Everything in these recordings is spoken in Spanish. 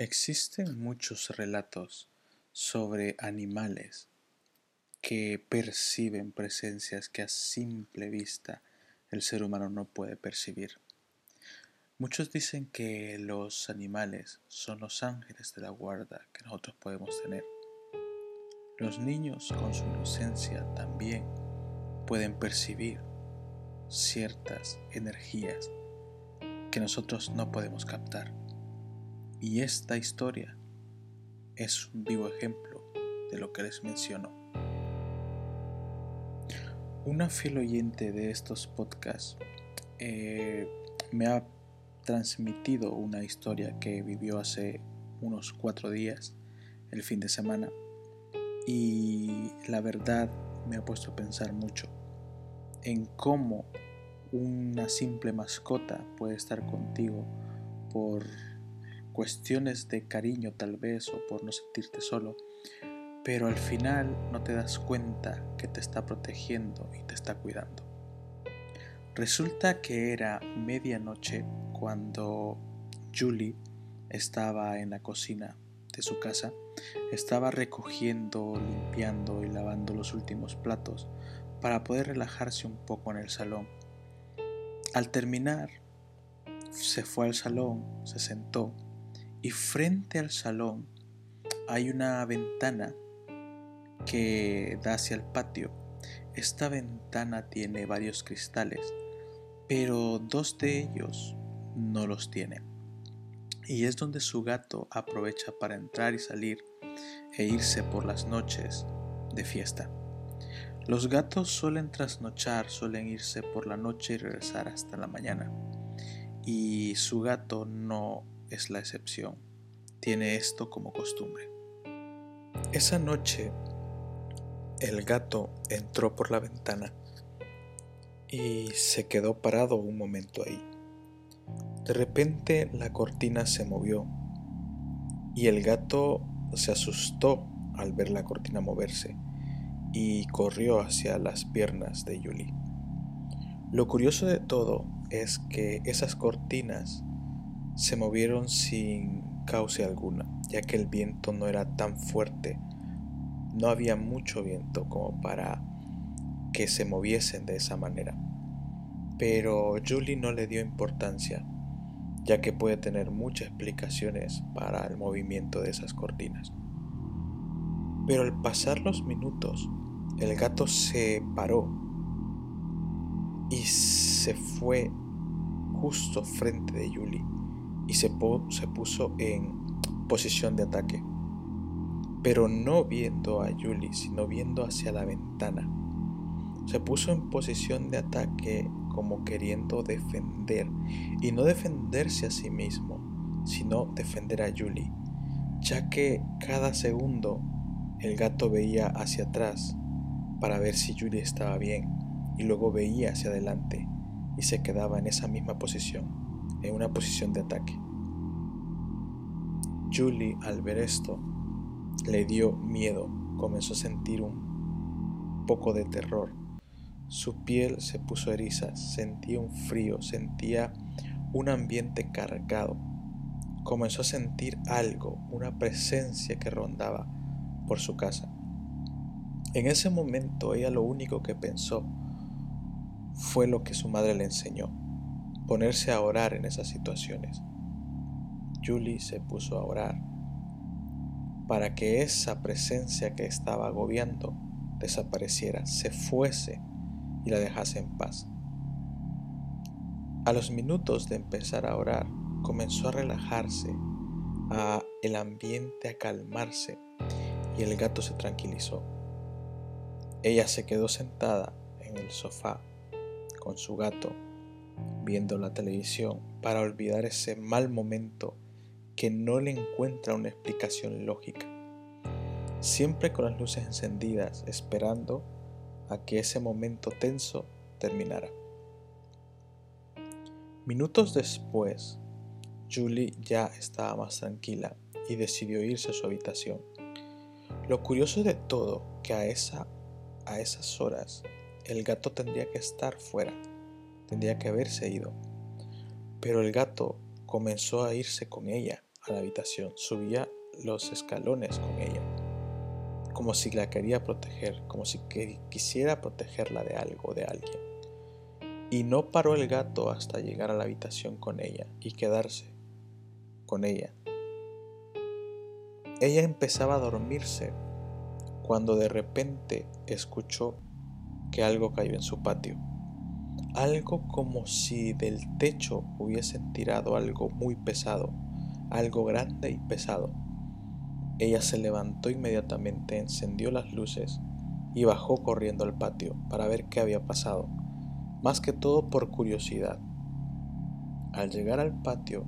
Existen muchos relatos sobre animales que perciben presencias que a simple vista el ser humano no puede percibir. Muchos dicen que los animales son los ángeles de la guarda que nosotros podemos tener. Los niños con su inocencia también pueden percibir ciertas energías que nosotros no podemos captar. Y esta historia es un vivo ejemplo de lo que les menciono. Una fiel oyente de estos podcasts eh, me ha transmitido una historia que vivió hace unos cuatro días, el fin de semana, y la verdad me ha puesto a pensar mucho en cómo una simple mascota puede estar contigo por cuestiones de cariño tal vez o por no sentirte solo, pero al final no te das cuenta que te está protegiendo y te está cuidando. Resulta que era medianoche cuando Julie estaba en la cocina de su casa, estaba recogiendo, limpiando y lavando los últimos platos para poder relajarse un poco en el salón. Al terminar, se fue al salón, se sentó y frente al salón hay una ventana que da hacia el patio. Esta ventana tiene varios cristales, pero dos de ellos no los tiene. Y es donde su gato aprovecha para entrar y salir e irse por las noches de fiesta. Los gatos suelen trasnochar, suelen irse por la noche y regresar hasta la mañana. Y su gato no es la excepción. Tiene esto como costumbre. Esa noche el gato entró por la ventana y se quedó parado un momento ahí. De repente la cortina se movió y el gato se asustó al ver la cortina moverse y corrió hacia las piernas de Julie. Lo curioso de todo es que esas cortinas se movieron sin causa alguna, ya que el viento no era tan fuerte, no había mucho viento como para que se moviesen de esa manera. Pero Julie no le dio importancia, ya que puede tener muchas explicaciones para el movimiento de esas cortinas. Pero al pasar los minutos, el gato se paró y se fue justo frente de Julie y se, puso en posición de ataque, pero no viendo a Julie, sino viendo hacia la ventana. Se puso en posición de ataque como queriendo defender, y no defenderse a sí mismo, sino defender a Julie, ya que cada segundo el gato veía hacia atrás para ver si Julie estaba bien, y luego veía hacia adelante y se quedaba en esa misma posición en una posición de ataque. Julie, al ver esto, le dio miedo, comenzó a sentir un poco de terror. Su piel se puso eriza, sentía un frío, sentía un ambiente cargado. Comenzó a sentir algo, una presencia que rondaba por su casa. En ese momento ella lo único que pensó fue lo que su madre le enseñó, ponerse a orar en esas situaciones. Julie se puso a orar para que esa presencia que estaba agobiando desapareciera, se fuese y la dejase en paz. A los minutos de empezar a orar, comenzó a relajarse, a el ambiente a calmarse y el gato se tranquilizó. Ella se quedó sentada en el sofá con su gato viendo la televisión para olvidar ese mal momento que no le encuentra una explicación lógica. Siempre con las luces encendidas, esperando a que ese momento tenso terminara. Minutos después, Julie ya estaba más tranquila y decidió irse a su habitación. Lo curioso de todo que a, esa, a esas horas el gato tendría que estar fuera tendría que haberse ido. Pero el gato comenzó a irse con ella a la habitación, subía los escalones con ella, como si la quería proteger, como si quisiera protegerla de algo, de alguien. Y no paró el gato hasta llegar a la habitación con ella y quedarse con ella. Ella empezaba a dormirse cuando de repente escuchó que algo cayó en su patio. Algo como si del techo hubiesen tirado algo muy pesado, algo grande y pesado. Ella se levantó inmediatamente, encendió las luces y bajó corriendo al patio para ver qué había pasado más que todo por curiosidad. Al llegar al patio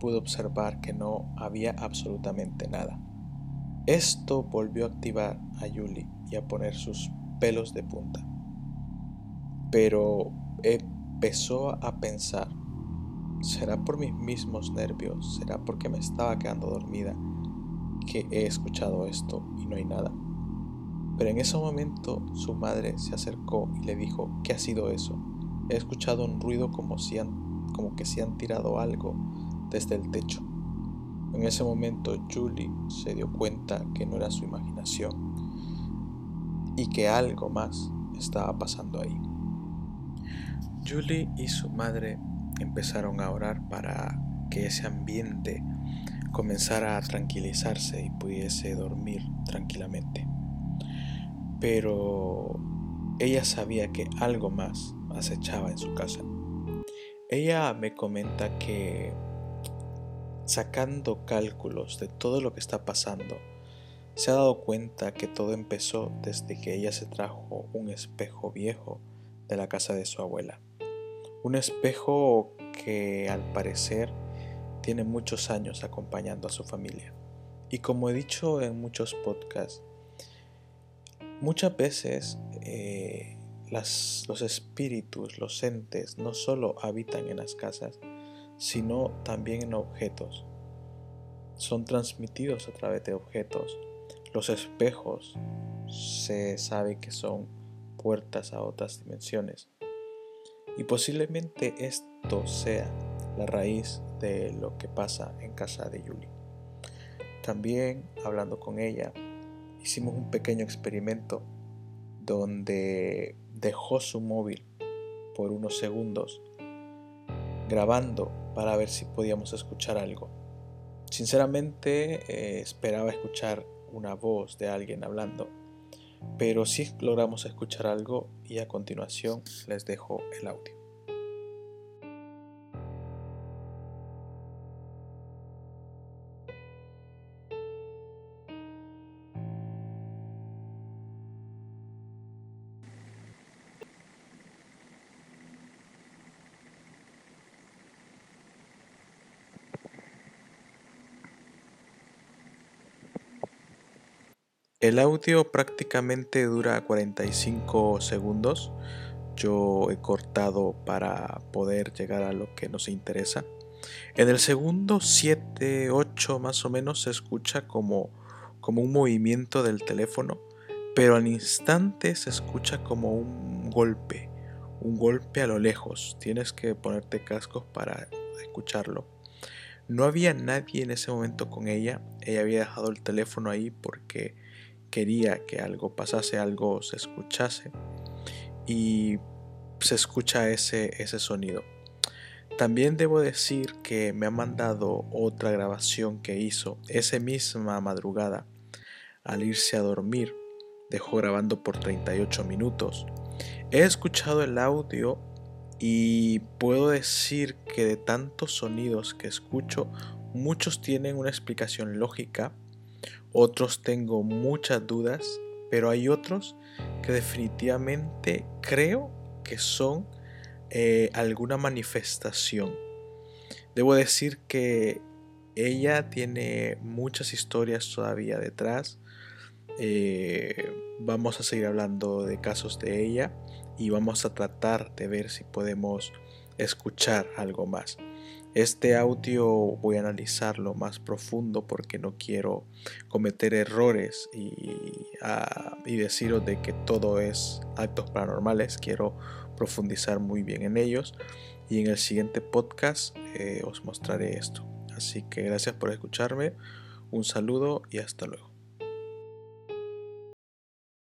pudo observar que no había absolutamente nada. Esto volvió a activar a Yuli y a poner sus pelos de punta. Pero empezó a pensar, ¿será por mis mismos nervios? ¿Será porque me estaba quedando dormida que he escuchado esto y no hay nada? Pero en ese momento su madre se acercó y le dijo, ¿qué ha sido eso? He escuchado un ruido como, si como que se han tirado algo desde el techo. En ese momento Julie se dio cuenta que no era su imaginación y que algo más estaba pasando ahí. Julie y su madre empezaron a orar para que ese ambiente comenzara a tranquilizarse y pudiese dormir tranquilamente. Pero ella sabía que algo más acechaba en su casa. Ella me comenta que sacando cálculos de todo lo que está pasando, se ha dado cuenta que todo empezó desde que ella se trajo un espejo viejo de la casa de su abuela. Un espejo que al parecer tiene muchos años acompañando a su familia. Y como he dicho en muchos podcasts, muchas veces eh, los espíritus, los entes, no solo habitan en las casas, sino también en objetos. Son transmitidos a través de objetos. Los espejos se sabe que son puertas a otras dimensiones. Y posiblemente esto sea la raíz de lo que pasa en casa de Yuli. También, hablando con ella, hicimos un pequeño experimento donde dejó su móvil por unos segundos grabando para ver si podíamos escuchar algo. Sinceramente eh, esperaba escuchar una voz de alguien hablando, pero sí logramos escuchar algo y a continuación les dejo el audio. El audio prácticamente dura 45 segundos. Yo he cortado para poder llegar a lo que nos interesa. En el segundo 7, 8 más o menos se escucha como, como un movimiento del teléfono, pero al instante se escucha como un golpe, un golpe a lo lejos. Tienes que ponerte cascos para escucharlo. No había nadie en ese momento con ella. Ella había dejado el teléfono ahí porque quería que algo pasase, algo se escuchase y se escucha ese, ese sonido. También debo decir que me ha mandado otra grabación que hizo esa misma madrugada. Al irse a dormir, dejó grabando por 38 minutos. He escuchado el audio y puedo decir que de tantos sonidos que escucho, muchos tienen una explicación lógica otros tengo muchas dudas, pero hay otros que definitivamente creo que son eh, alguna manifestación. Debo decir que ella tiene muchas historias todavía detrás. Eh, vamos a seguir hablando de casos de ella y vamos a tratar de ver si podemos escuchar algo más. Este audio voy a analizarlo más profundo porque no quiero cometer errores y, ah, deciros de que todo es actos paranormales. Quiero profundizar muy bien en ellos y en el siguiente podcast eh, os mostraré esto. Así que gracias por escucharme, un saludo y hasta luego.